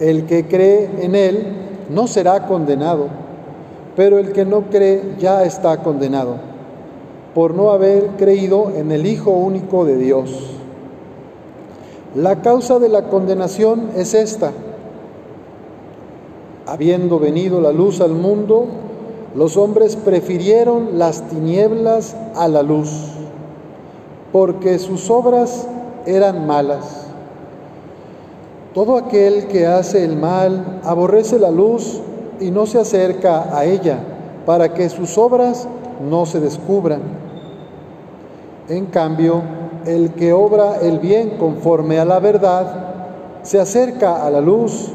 El que cree en Él no será condenado, pero el que no cree ya está condenado por no haber creído en el Hijo único de Dios. La causa de la condenación es esta. Habiendo venido la luz al mundo, los hombres prefirieron las tinieblas a la luz, porque sus obras eran malas. Todo aquel que hace el mal aborrece la luz y no se acerca a ella, para que sus obras no se descubran. En cambio, el que obra el bien conforme a la verdad, se acerca a la luz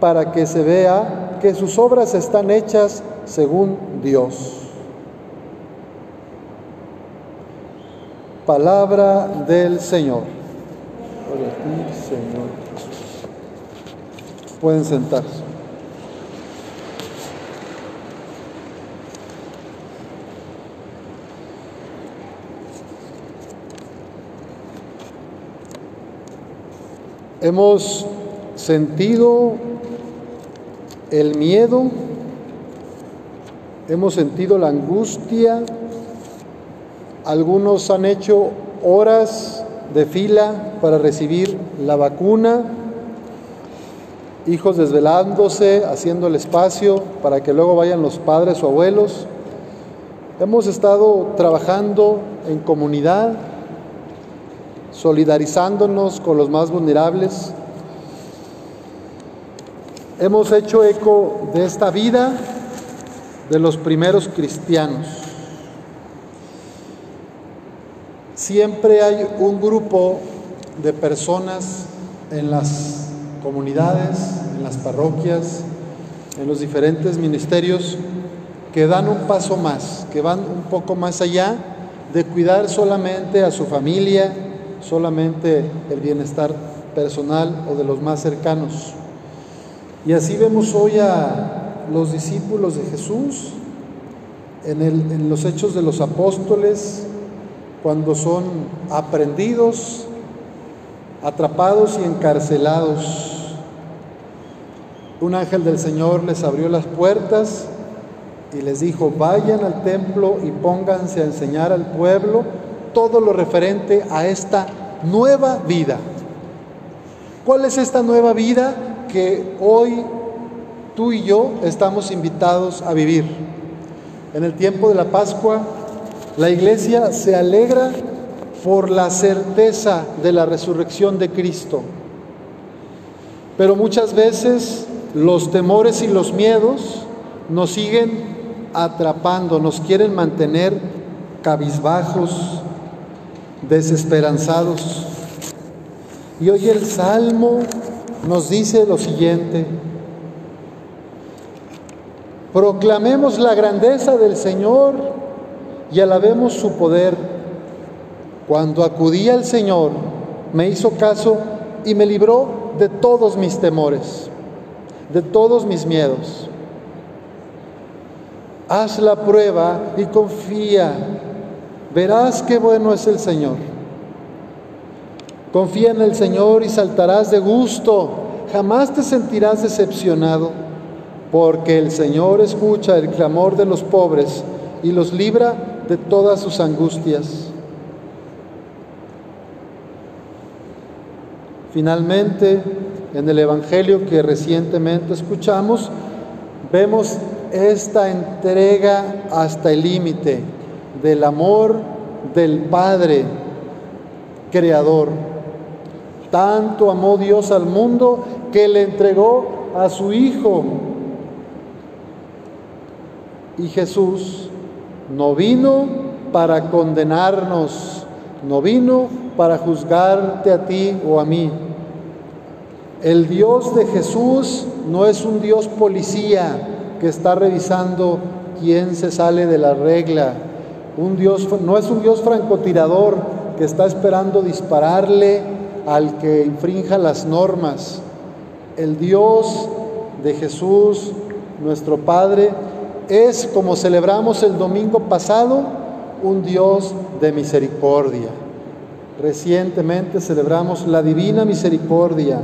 para que se vea que sus obras están hechas según Dios. Palabra del Señor. Señor. Pueden sentarse. Hemos sentido el miedo, hemos sentido la angustia, algunos han hecho horas de fila para recibir la vacuna, hijos desvelándose, haciendo el espacio para que luego vayan los padres o abuelos. Hemos estado trabajando en comunidad, solidarizándonos con los más vulnerables. Hemos hecho eco de esta vida de los primeros cristianos. Siempre hay un grupo de personas en las comunidades, en las parroquias, en los diferentes ministerios que dan un paso más, que van un poco más allá de cuidar solamente a su familia, solamente el bienestar personal o de los más cercanos. Y así vemos hoy a los discípulos de Jesús en, los hechos de los apóstoles, cuando son aprendidos, atrapados y encarcelados. Un ángel del Señor les abrió las puertas y les dijo, vayan al templo y pónganse a enseñar al pueblo todo lo referente a esta nueva vida. ¿Cuál es esta nueva vida que hoy tú y yo estamos invitados a vivir? En el tiempo de la Pascua, la iglesia se alegra por la certeza de la resurrección de Cristo. Pero muchas veces los temores y los miedos nos siguen atrapando, nos quieren mantener cabizbajos, desesperanzados. Y hoy el Salmo nos dice lo siguiente, proclamemos la grandeza del Señor y alabemos su poder. Cuando acudí al Señor, me hizo caso y me libró de todos mis temores, de todos mis miedos. Haz la prueba y confía verás qué bueno es el Señor. Confía en el Señor y saltarás de gusto, jamás te sentirás decepcionado, porque el Señor escucha el clamor de los pobres y los libra de todas sus angustias. Finalmente, en el Evangelio que recientemente escuchamos, vemos esta entrega hasta el límite del amor del Padre Creador. Tanto amó Dios al mundo que le entregó a su Hijo. Y Jesús no vino para condenarnos, no vino para juzgarte a ti o a mí. El Dios de Jesús no es un Dios policía que está revisando quién se sale de la regla. Un Dios no es un Dios francotirador que está esperando dispararle al que infrinja las normas. El Dios de Jesús, nuestro Padre, es, como celebramos el domingo pasado, un Dios de misericordia. Recientemente celebramos la divina misericordia.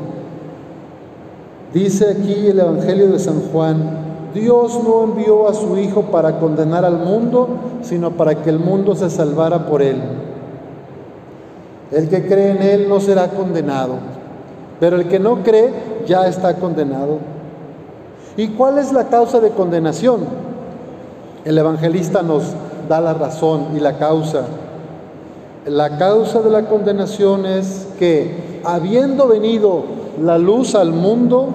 Dice aquí el Evangelio de San Juan, Dios no envió a su Hijo para condenar al mundo, sino para que el mundo se salvara por él. El que cree en él no será condenado, pero el que no cree ya está condenado. ¿Y cuál es la causa de condenación? El evangelista nos da la razón y la causa. La causa de la condenación es que, habiendo venido la luz al mundo,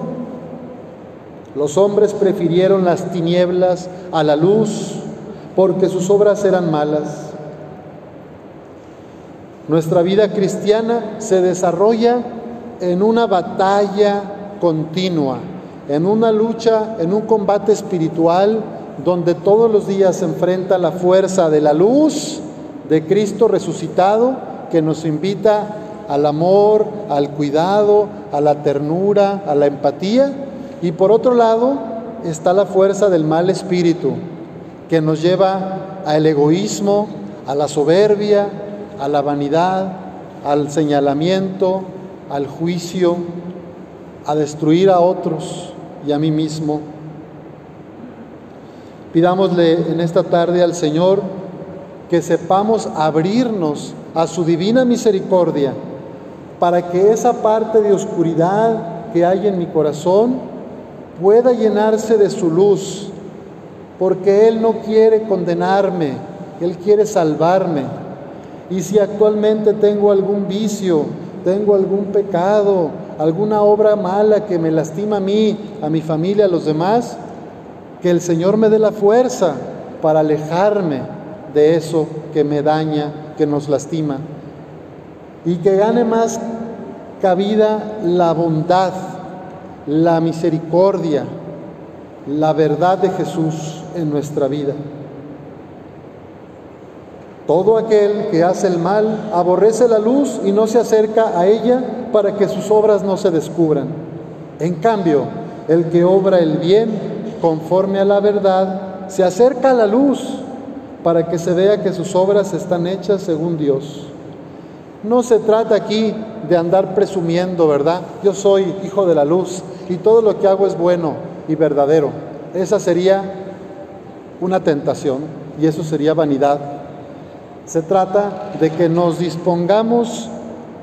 los hombres prefirieron las tinieblas a la luz porque sus obras eran malas. Nuestra vida cristiana se desarrolla en una batalla continua, en una lucha, en un combate espiritual donde todos los días se enfrenta la fuerza de la luz de Cristo resucitado que nos invita al amor, al cuidado, a la ternura, a la empatía y por otro lado está la fuerza del mal espíritu, que nos lleva al egoísmo, a la soberbia, a la vanidad, al señalamiento, al juicio, a destruir a otros y a mí mismo. Pidámosle en esta tarde al Señor que sepamos abrirnos a su divina misericordia para que esa parte de oscuridad que hay en mi corazón pueda llenarse de su luz, porque Él no quiere condenarme, Él quiere salvarme. Y si actualmente tengo algún vicio, tengo algún pecado, alguna obra mala que me lastima a mí, a mi familia, a los demás, que el Señor me dé la fuerza para alejarme de eso que me daña, que nos lastima. Y que gane más cabida la bondad la misericordia, la verdad de Jesús en nuestra vida. Todo aquel que hace el mal aborrece la luz y no se acerca a ella para que sus obras no se descubran. En cambio, el que obra el bien conforme a la verdad se acerca a la luz para que se vea que sus obras están hechas según Dios. No se trata aquí de andar presumiendo, ¿verdad? Yo soy hijo de la luz y todo lo que hago es bueno y verdadero. Esa sería una tentación y eso sería vanidad. Se trata de que nos dispongamos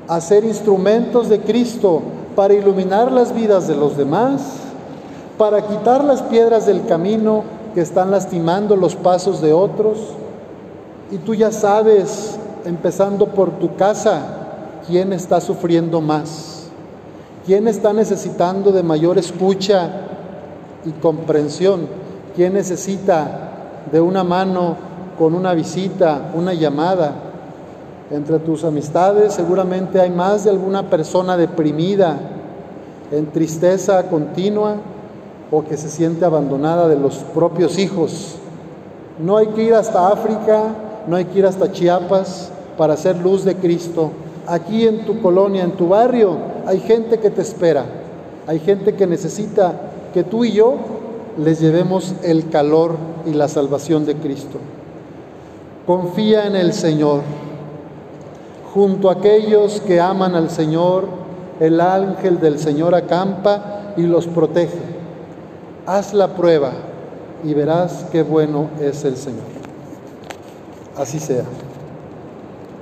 a ser instrumentos de Cristo para iluminar las vidas de los demás, para quitar las piedras del camino que están lastimando los pasos de otros. Y tú ya sabes, empezando por tu casa, quién está sufriendo más ¿Quién está necesitando de mayor escucha y comprensión? ¿Quién necesita de una mano con una visita, una llamada? Entre tus amistades seguramente hay más de alguna persona deprimida, en tristeza continua o que se siente abandonada de los propios hijos. No hay que ir hasta África, no hay que ir hasta Chiapas para hacer luz de Cristo. Aquí en tu colonia, en tu barrio, hay gente que te espera, hay gente que necesita que tú y yo les llevemos el calor y la salvación de Cristo. Confía en el Señor. Junto a aquellos que aman al Señor, el ángel del Señor acampa y los protege. Haz la prueba y verás qué bueno es el Señor. Así sea.